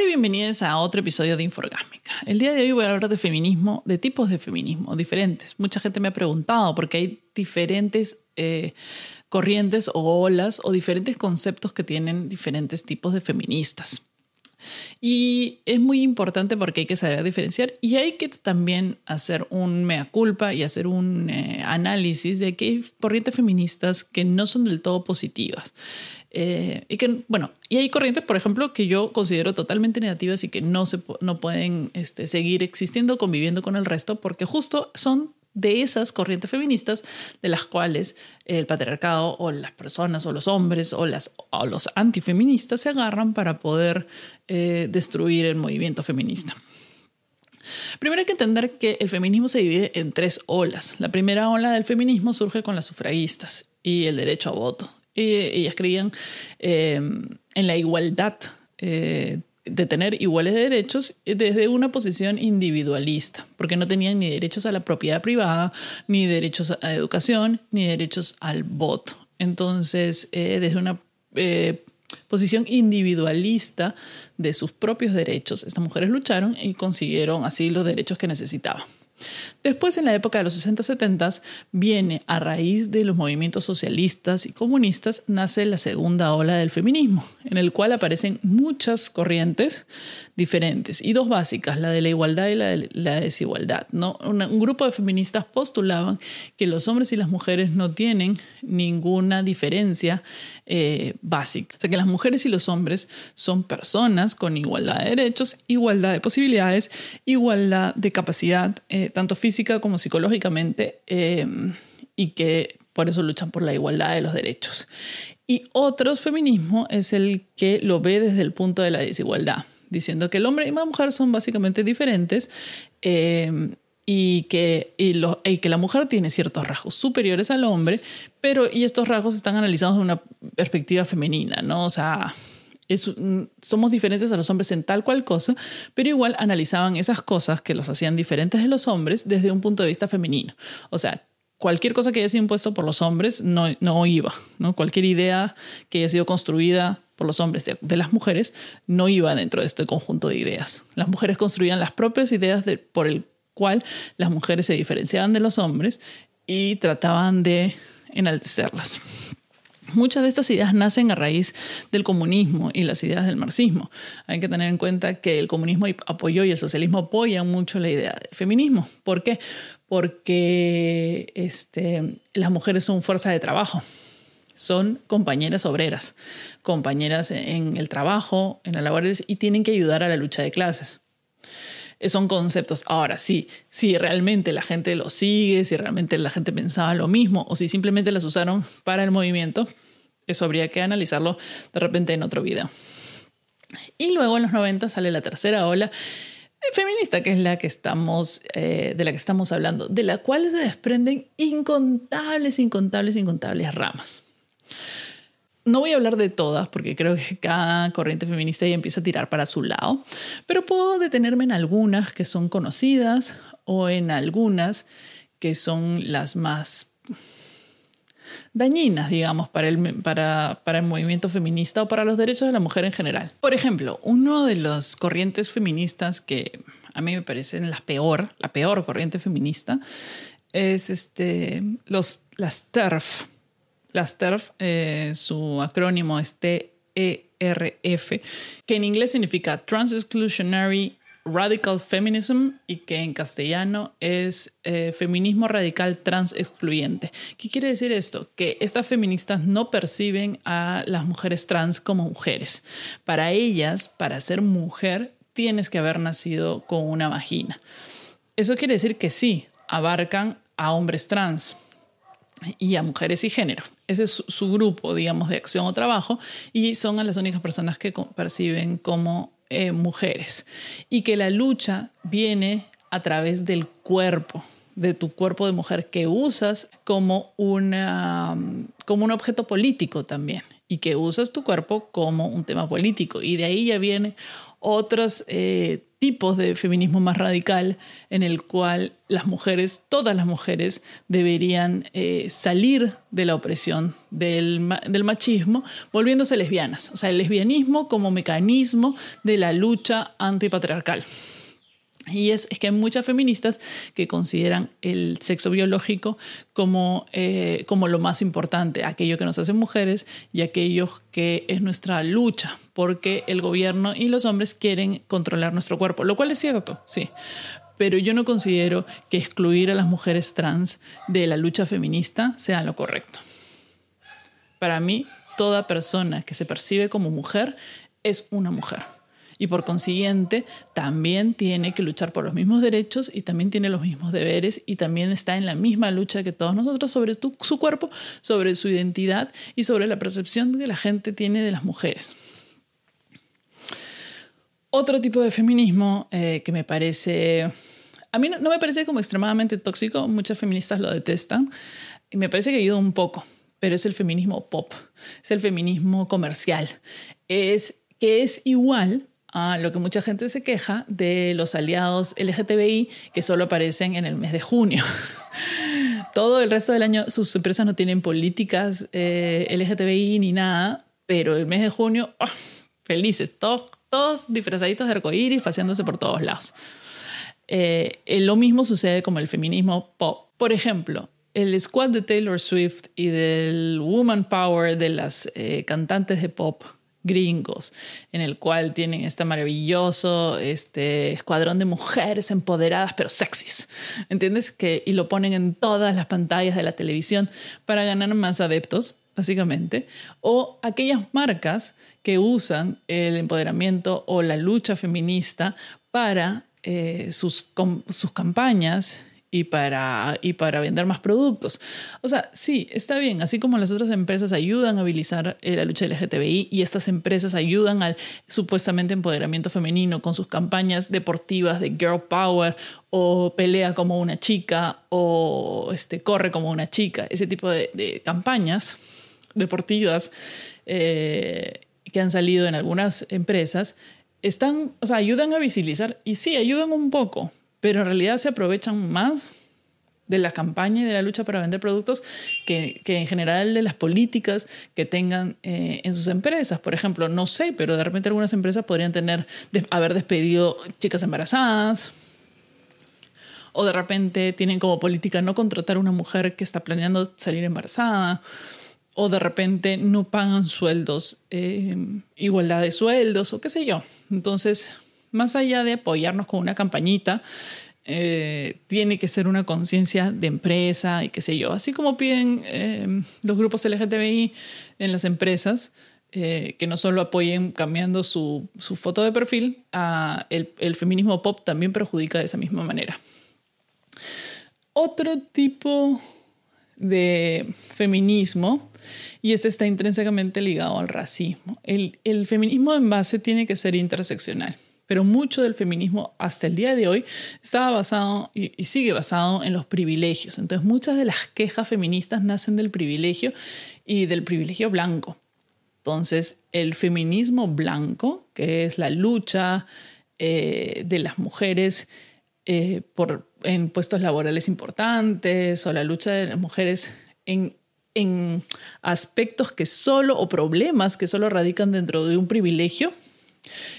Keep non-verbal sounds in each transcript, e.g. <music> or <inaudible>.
Hola y bienvenidos a otro episodio de Inforgásmica. El día de hoy voy a hablar de feminismo, de tipos de feminismo diferentes. Mucha gente me ha preguntado porque hay diferentes eh, corrientes o olas o diferentes conceptos que tienen diferentes tipos de feministas. Y es muy importante porque hay que saber diferenciar y hay que también hacer un mea culpa y hacer un eh, análisis de que hay corrientes feministas que no son del todo positivas. Eh, y que, bueno, y hay corrientes, por ejemplo, que yo considero totalmente negativas y que no, se, no pueden este, seguir existiendo, conviviendo con el resto, porque justo son de esas corrientes feministas de las cuales el patriarcado o las personas o los hombres o, las, o los antifeministas se agarran para poder eh, destruir el movimiento feminista. Primero hay que entender que el feminismo se divide en tres olas. La primera ola del feminismo surge con las sufragistas y el derecho a voto. Y ellas creían eh, en la igualdad eh, de tener iguales derechos desde una posición individualista, porque no tenían ni derechos a la propiedad privada, ni derechos a educación, ni derechos al voto. Entonces, eh, desde una eh, posición individualista de sus propios derechos, estas mujeres lucharon y consiguieron así los derechos que necesitaban. Después, en la época de los 60-70, viene a raíz de los movimientos socialistas y comunistas, nace la segunda ola del feminismo, en el cual aparecen muchas corrientes diferentes y dos básicas, la de la igualdad y la de la desigualdad. ¿no? un grupo de feministas postulaban que los hombres y las mujeres no tienen ninguna diferencia eh, básica. O sea, que las mujeres y los hombres son personas con igualdad de derechos, igualdad de posibilidades, igualdad de capacidad, eh, tanto física como psicológicamente, eh, y que por eso luchan por la igualdad de los derechos. Y otro feminismo es el que lo ve desde el punto de la desigualdad, diciendo que el hombre y la mujer son básicamente diferentes y que, y, que la mujer tiene ciertos rasgos superiores al hombre, pero y estos rasgos están analizados de una perspectiva femenina, ¿no? O sea, somos diferentes a los hombres en tal cual cosa, pero igual analizaban esas cosas que los hacían diferentes de los hombres desde un punto de vista femenino. O sea, cualquier cosa que haya sido impuesto por los hombres no, no iba, ¿no? Cualquier idea que haya sido construida por los hombres de, las mujeres no iba dentro de este conjunto de ideas. Las mujeres construían las propias ideas de, por el cual las mujeres se diferenciaban de los hombres y trataban de enaltecerlas. Muchas de estas ideas nacen a raíz del comunismo y las ideas del marxismo. Hay que tener en cuenta que el comunismo apoyó y el socialismo apoyan mucho la idea del feminismo. ¿Por qué? Porque este, las mujeres son fuerza de trabajo, son compañeras obreras, compañeras en el trabajo, en las labores y tienen que ayudar a la lucha de clases son conceptos. Ahora, sí, si realmente la gente lo sigue, si realmente la gente pensaba lo mismo o si simplemente las usaron para el movimiento, eso habría que analizarlo de repente en otro video. Y luego en los 90 sale la tercera ola feminista, que es la que estamos, eh, de la que estamos hablando, de la cual se desprenden incontables, incontables, incontables ramas no voy a hablar de todas porque creo que cada corriente feminista ya empieza a tirar para su lado, pero puedo detenerme en algunas que son conocidas o en algunas que son las más dañinas, digamos, para el, para, para el movimiento feminista o para los derechos de la mujer en general. Por ejemplo, uno de las corrientes feministas que a mí me parecen la peor, la peor corriente feminista, es este, los, las TERF, las TERF, eh, su acrónimo es TERF, que en inglés significa Trans Exclusionary Radical Feminism y que en castellano es eh, feminismo radical trans excluyente. ¿Qué quiere decir esto? Que estas feministas no perciben a las mujeres trans como mujeres. Para ellas, para ser mujer, tienes que haber nacido con una vagina. Eso quiere decir que sí, abarcan a hombres trans, y a mujeres y género. Ese es su, grupo, digamos, de acción o trabajo y son las únicas personas que perciben como eh, mujeres. Y que la lucha viene a través del cuerpo, de tu cuerpo de mujer que usas como, una, como un objeto político también y que usas tu cuerpo como un tema político. Y de ahí ya vienen otros eh, tipos de feminismo más radical en el cual las mujeres, todas las mujeres, deberían eh, salir de la opresión del, del, machismo, volviéndose lesbianas. O sea, el lesbianismo como mecanismo de la lucha antipatriarcal. Y es, que hay muchas feministas que consideran el sexo biológico como, eh, como lo más importante, aquello que nos hace mujeres y aquello que es nuestra lucha, porque el gobierno y los hombres quieren controlar nuestro cuerpo, lo cual es cierto, sí. Pero yo no considero que excluir a las mujeres trans de la lucha feminista sea lo correcto. Para mí, toda persona que se percibe como mujer es una mujer y por consiguiente también tiene que luchar por los mismos derechos y también tiene los mismos deberes y también está en la misma lucha que todos nosotros sobre su cuerpo, sobre su identidad y sobre la percepción que la gente tiene de las mujeres. Otro tipo de feminismo eh, que me parece, a mí no, no me parece como extremadamente tóxico, muchas feministas lo detestan, y me parece que ayuda un poco, pero es el feminismo pop, es el feminismo comercial, es que es igual a lo que mucha gente se queja de los aliados LGTBI que solo aparecen en el mes de junio. <laughs> Todo el resto del año sus empresas no tienen políticas eh, LGTBI ni nada, pero el mes de junio, ¡ah! felices, todos, todos disfrazaditos de arcoíris, paseándose por todos lados. Eh, lo mismo sucede con el feminismo pop. Por ejemplo, el squad de Taylor Swift y del Woman Power de las eh, cantantes de pop gringos, en el cual tienen este maravilloso este escuadrón de mujeres empoderadas pero sexys, ¿entiendes? Que, y lo ponen en todas las pantallas de la televisión para ganar más adeptos, básicamente, o aquellas marcas que usan el empoderamiento o la lucha feminista para eh, sus, sus campañas y para, y para vender más productos. O sea, sí, está bien, así como las otras empresas ayudan a habilitar eh, la lucha LGTBI y estas empresas ayudan al supuestamente empoderamiento femenino con sus campañas deportivas de girl power o pelea como una chica o este, corre como una chica, ese tipo de, campañas deportivas eh, que han salido en algunas empresas, están, o sea, ayudan a visibilizar y sí, ayudan un poco, pero en realidad se aprovechan más de la campaña y de la lucha para vender productos que, que en general de las políticas que tengan eh, en sus empresas. Por ejemplo, no sé, pero de repente algunas empresas podrían tener, haber despedido chicas embarazadas, o de repente tienen como política no contratar a una mujer que está planeando salir embarazada, o de repente no pagan sueldos, eh, igualdad de sueldos, o qué sé yo. Entonces, más allá de apoyarnos con una campañita, eh, tiene que ser una conciencia de empresa y qué sé yo. Así como piden eh, los grupos LGTBI en las empresas, eh, que no solo apoyen cambiando su, su foto de perfil, el, feminismo pop también perjudica de esa misma manera. Otro tipo de feminismo, y este está intrínsecamente ligado al racismo, el feminismo en base tiene que ser interseccional pero mucho del feminismo hasta el día de hoy estaba basado y, sigue basado en los privilegios. Entonces muchas de las quejas feministas nacen del privilegio y del privilegio blanco. Entonces el feminismo blanco, que es la lucha eh, de las mujeres eh, por, en puestos laborales importantes o la lucha de las mujeres en, en aspectos que solo o problemas que solo radican dentro de un privilegio,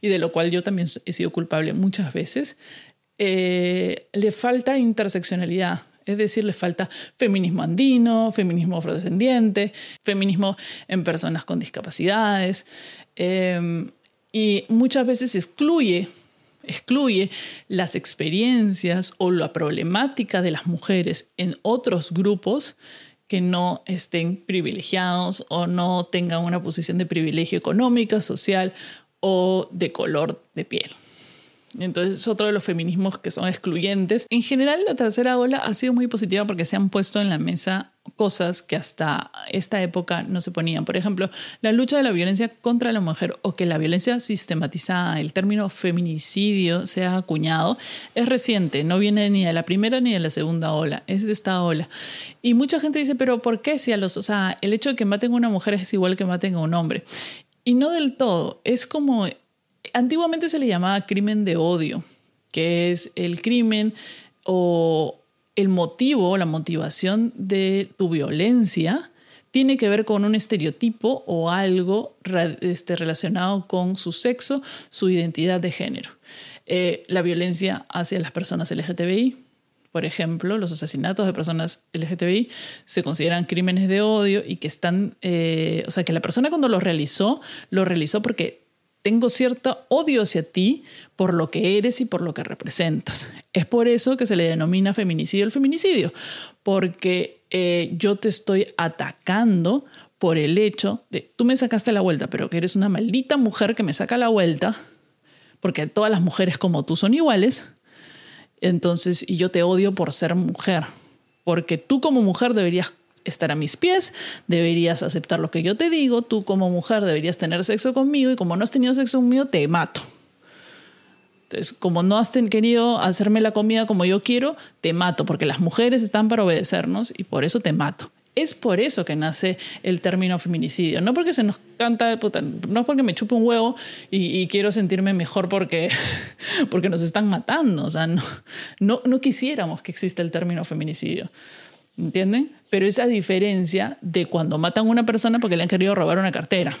y de lo cual yo también he sido culpable muchas veces, eh, le falta interseccionalidad. Es decir, le falta feminismo andino, feminismo afrodescendiente, feminismo en personas con discapacidades. Eh, y muchas veces excluye, excluye las experiencias o la problemática de las mujeres en otros grupos que no estén privilegiados o no tengan una posición de privilegio económica, social o de color de piel. Entonces es otro de los feminismos que son excluyentes. En general la tercera ola ha sido muy positiva porque se han puesto en la mesa cosas que hasta esta época no se ponían. Por ejemplo, la lucha de la violencia contra la mujer o que la violencia sistematizada, el término feminicidio se ha acuñado, es reciente, no viene ni de la primera ni de la segunda ola, es de esta ola. Y mucha gente dice, pero ¿por qué si a los, o el hecho de que maten a una mujer es igual que maten a un hombre? Y no del todo, es como, antiguamente se le llamaba crimen de odio, que es el crimen o el motivo, la motivación de tu violencia tiene que ver con un estereotipo o algo este, relacionado con su sexo, su identidad de género. Eh, la violencia hacia las personas LGTBI, por ejemplo, los asesinatos de personas LGTBI se consideran crímenes de odio y que están, eh, o sea, que la persona cuando lo realizó, lo realizó porque tengo cierto odio hacia ti por lo que eres y por lo que representas. Es por eso que se le denomina feminicidio el feminicidio, porque eh, yo te estoy atacando por el hecho de, tú me sacaste la vuelta, pero que eres una maldita mujer que me saca la vuelta, porque todas las mujeres como tú son iguales, entonces, y yo te odio por ser mujer, porque tú como mujer deberías estar a mis pies, deberías aceptar lo que yo te digo, tú como mujer deberías tener sexo conmigo y como no has tenido sexo conmigo, te mato. Entonces, como no has querido hacerme la comida como yo quiero, te mato, porque las mujeres están para obedecernos y por eso te mato. Es por eso que nace el término feminicidio. No porque se nos canta, no es porque me chupe un huevo y, quiero sentirme mejor porque, <laughs> porque nos están matando. O sea, no, no, no quisiéramos que exista el término feminicidio. ¿Entienden? Pero esa diferencia de cuando matan a una persona porque le han querido robar una cartera.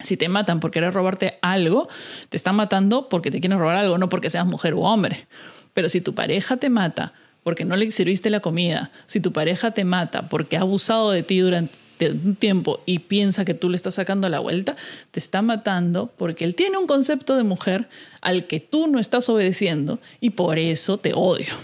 Si te matan por querer robarte algo, te están matando porque te quieren robar algo, no porque seas mujer u hombre. Pero si tu pareja te mata porque no le sirviste la comida, si tu pareja te mata porque ha abusado de ti durante un tiempo y piensa que tú le estás sacando la vuelta, te está matando porque él tiene un concepto de mujer al que tú no estás obedeciendo y por eso te odio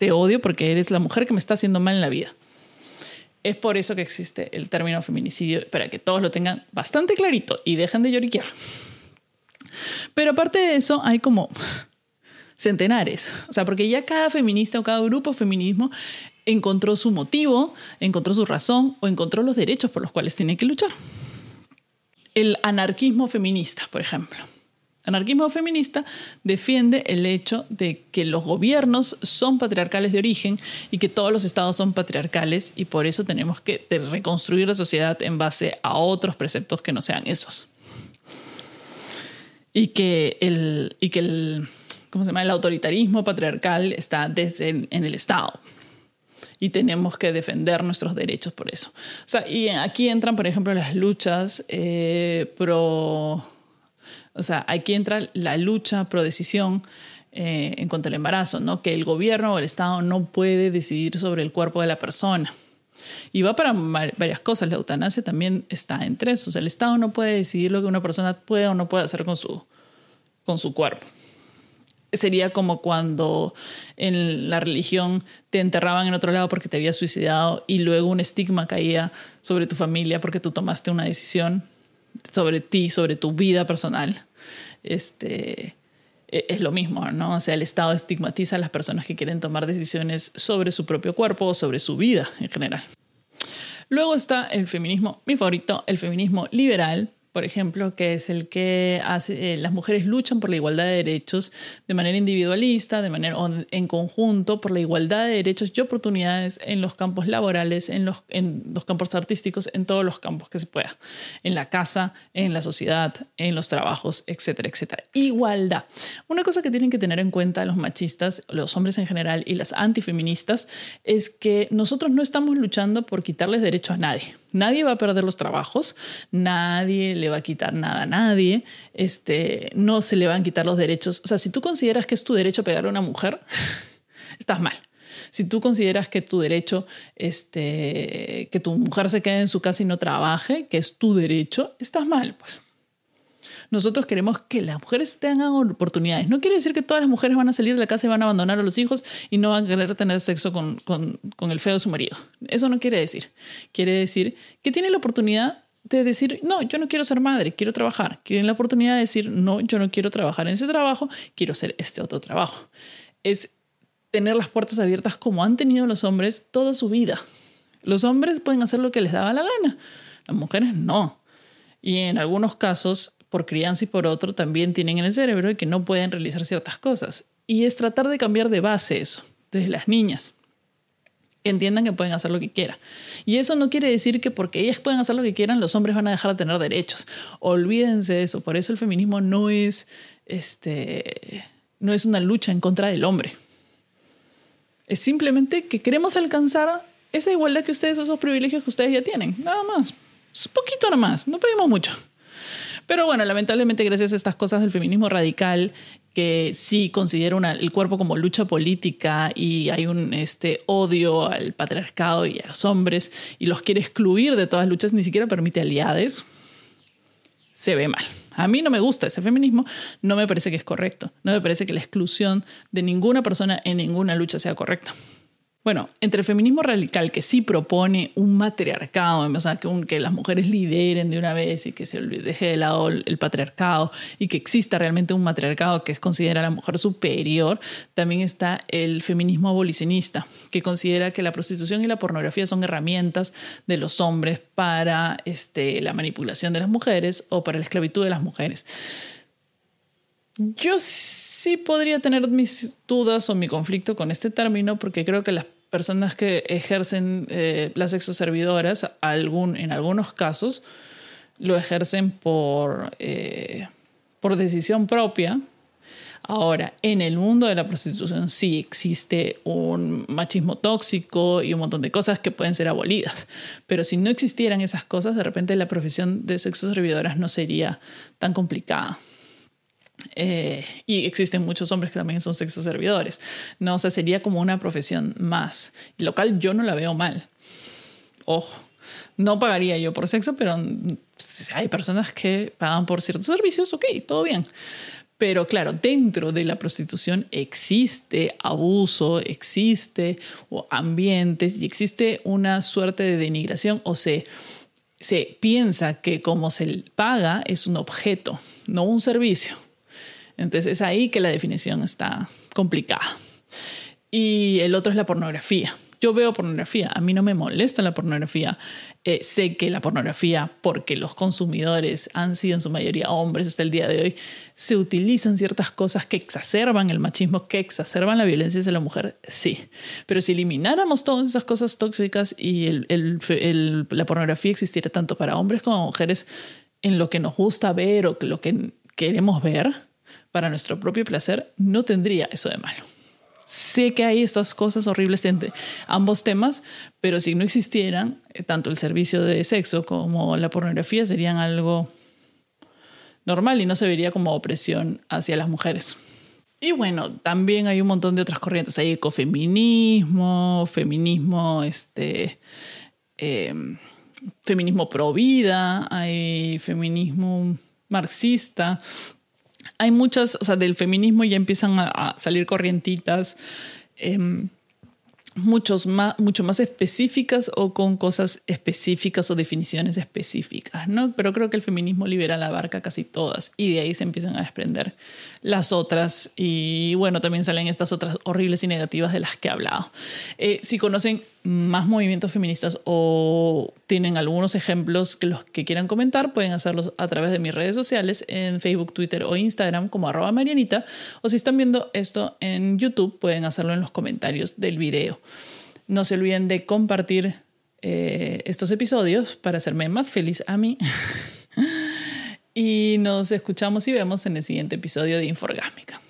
te odio porque eres la mujer que me está haciendo mal en la vida. Es por eso que existe el término feminicidio, para que todos lo tengan bastante clarito y dejen de lloriquear. Pero aparte de eso, hay como centenares. O sea, porque ya cada feminista o cada grupo feminismo encontró su motivo, encontró su razón o encontró los derechos por los cuales tiene que luchar. El anarquismo feminista, por ejemplo anarquismo feminista defiende el hecho de que los gobiernos son patriarcales de origen y que todos los estados son patriarcales y por eso tenemos que reconstruir la sociedad en base a otros preceptos que no sean esos. Y que el, y que ¿cómo se llama? el autoritarismo patriarcal está desde en, el Estado y tenemos que defender nuestros derechos por eso. O sea, y aquí entran, por ejemplo, las luchas eh, pro o sea, aquí entra la lucha pro decisión eh, en cuanto al embarazo, ¿no? Que el gobierno o el Estado no puede decidir sobre el cuerpo de la persona. Y va para varias cosas. La eutanasia también está entre eso. O sea, el Estado no puede decidir lo que una persona puede o no puede hacer con su, con su cuerpo. Sería como cuando en la religión te enterraban en otro lado porque te habías suicidado y luego un estigma caía sobre tu familia porque tú tomaste una decisión sobre ti, sobre tu vida personal, este, e, es lo mismo, ¿no? O sea, el Estado estigmatiza a las personas que quieren tomar decisiones sobre su propio cuerpo o sobre su vida en general. Luego está el feminismo, mi favorito, el feminismo liberal, por ejemplo, que es el que hace, eh, las mujeres luchan por la igualdad de derechos de manera individualista, de manera en conjunto, por la igualdad de derechos y oportunidades en los campos laborales, en los, en los campos artísticos, en todos los campos que se pueda, en la casa, en la sociedad, en los trabajos, etcétera, etcétera. Igualdad. Una cosa que tienen que tener en cuenta los machistas, los hombres en general y las antifeministas es que nosotros no estamos luchando por quitarles derecho a nadie. Nadie va a perder los trabajos, nadie le va a quitar nada a nadie, este, no se le van a quitar los derechos. O sea, si tú consideras que es tu derecho pegar a una mujer, <laughs> estás mal. Si tú consideras que tu derecho, este, que tu mujer se quede en su casa y no trabaje, que es tu derecho, estás mal, pues. Nosotros queremos que las mujeres tengan oportunidades. No quiere decir que todas las mujeres van a salir de la casa y van a abandonar a los hijos y no van a querer tener sexo con, con, con el feo de su marido. Eso no quiere decir. Quiere decir que tienen la oportunidad de decir, no, yo no quiero ser madre, quiero trabajar. Quieren la oportunidad de decir, no, yo no quiero trabajar en ese trabajo, quiero hacer este otro trabajo. Es tener las puertas abiertas como han tenido los hombres toda su vida. Los hombres pueden hacer lo que les daba la gana, las mujeres no. Y en algunos casos, por crianza y por otro, también tienen en el cerebro que no pueden realizar ciertas cosas. Y es tratar de cambiar de base eso, desde las niñas. Que entiendan que pueden hacer lo que quieran. Y eso no quiere decir que porque ellas pueden hacer lo que quieran, los hombres van a dejar de tener derechos. Olvídense de eso. Por eso el feminismo no es, este, no es una lucha en contra del hombre. Es simplemente que queremos alcanzar esa igualdad que ustedes, esos privilegios que ustedes ya tienen. Nada más. Es poquito nada más. No pedimos mucho. Pero bueno, lamentablemente gracias a estas cosas del feminismo radical, que sí considera el cuerpo como lucha política y hay un este, odio al patriarcado y a los hombres y los quiere excluir de todas las luchas, ni siquiera permite aliades, se ve mal. A mí no me gusta ese feminismo, no me parece que es correcto, no me parece que la exclusión de ninguna persona en ninguna lucha sea correcta. Bueno, entre el feminismo radical que sí propone un matriarcado, o sea, que, que las mujeres lideren de una vez y que se deje de lado el, patriarcado y que exista realmente un matriarcado que considera a la mujer superior, también está el feminismo abolicionista, que considera que la prostitución y la pornografía son herramientas de los hombres para este, la manipulación de las mujeres o para la esclavitud de las mujeres. Yo sí podría tener mis dudas o mi conflicto con este término porque creo que las personas que ejercen eh, las exoservidoras, en algunos casos, lo ejercen por, eh, por decisión propia. Ahora, en el mundo de la prostitución sí existe un machismo tóxico y un montón de cosas que pueden ser abolidas. Pero si no existieran esas cosas, de repente la profesión de sexoservidoras no sería tan complicada. Eh, y existen muchos hombres que también son sexos servidores. No, o sea, sería como una profesión más. Local yo no la veo mal. Ojo, no pagaría yo por sexo, pero hay personas que pagan por ciertos servicios, ok, todo bien. Pero claro, dentro de la prostitución existe abuso, existe ambientes y existe una suerte de denigración o se, se piensa que como se paga es un objeto, no un servicio. Entonces es ahí que la definición está complicada. Y el otro es la pornografía. Yo veo pornografía, a mí no me molesta la pornografía. Eh, sé que la pornografía, porque los consumidores han sido en su mayoría hombres hasta el día de hoy, se utilizan ciertas cosas que exacerban el machismo, que exacerban la violencia hacia la mujer, sí. Pero si elimináramos todas esas cosas tóxicas y la pornografía existiera tanto para hombres como mujeres en lo que nos gusta ver o lo que queremos ver, para nuestro propio placer, no tendría eso de malo. Sé que hay estas cosas horribles entre ambos temas, pero si no existieran, eh, tanto el servicio de sexo como la pornografía serían algo normal y no se vería como opresión hacia las mujeres. Y bueno, también hay un montón de otras corrientes. Hay ecofeminismo, feminismo, este, em, feminismo pro vida, hay feminismo marxista hay muchas, o sea, del feminismo ya empiezan a, salir corrientitas. Em, muchos más, mucho más específicas o con cosas específicas o definiciones específicas, ¿no? Pero creo que el feminismo liberal abarca casi todas y de ahí se empiezan a desprender las otras y bueno, también salen estas otras horribles y negativas de las que he hablado. Eh, si conocen más movimientos feministas o tienen algunos ejemplos que los que quieran comentar, pueden hacerlos a través de mis redes sociales en Facebook, Twitter o Instagram como arroba Marianita o si están viendo esto en YouTube pueden hacerlo en los comentarios del video. No se olviden de compartir eh, estos episodios para hacerme más feliz a mí. <laughs> y nos escuchamos y vemos en el siguiente episodio de Inforgámica.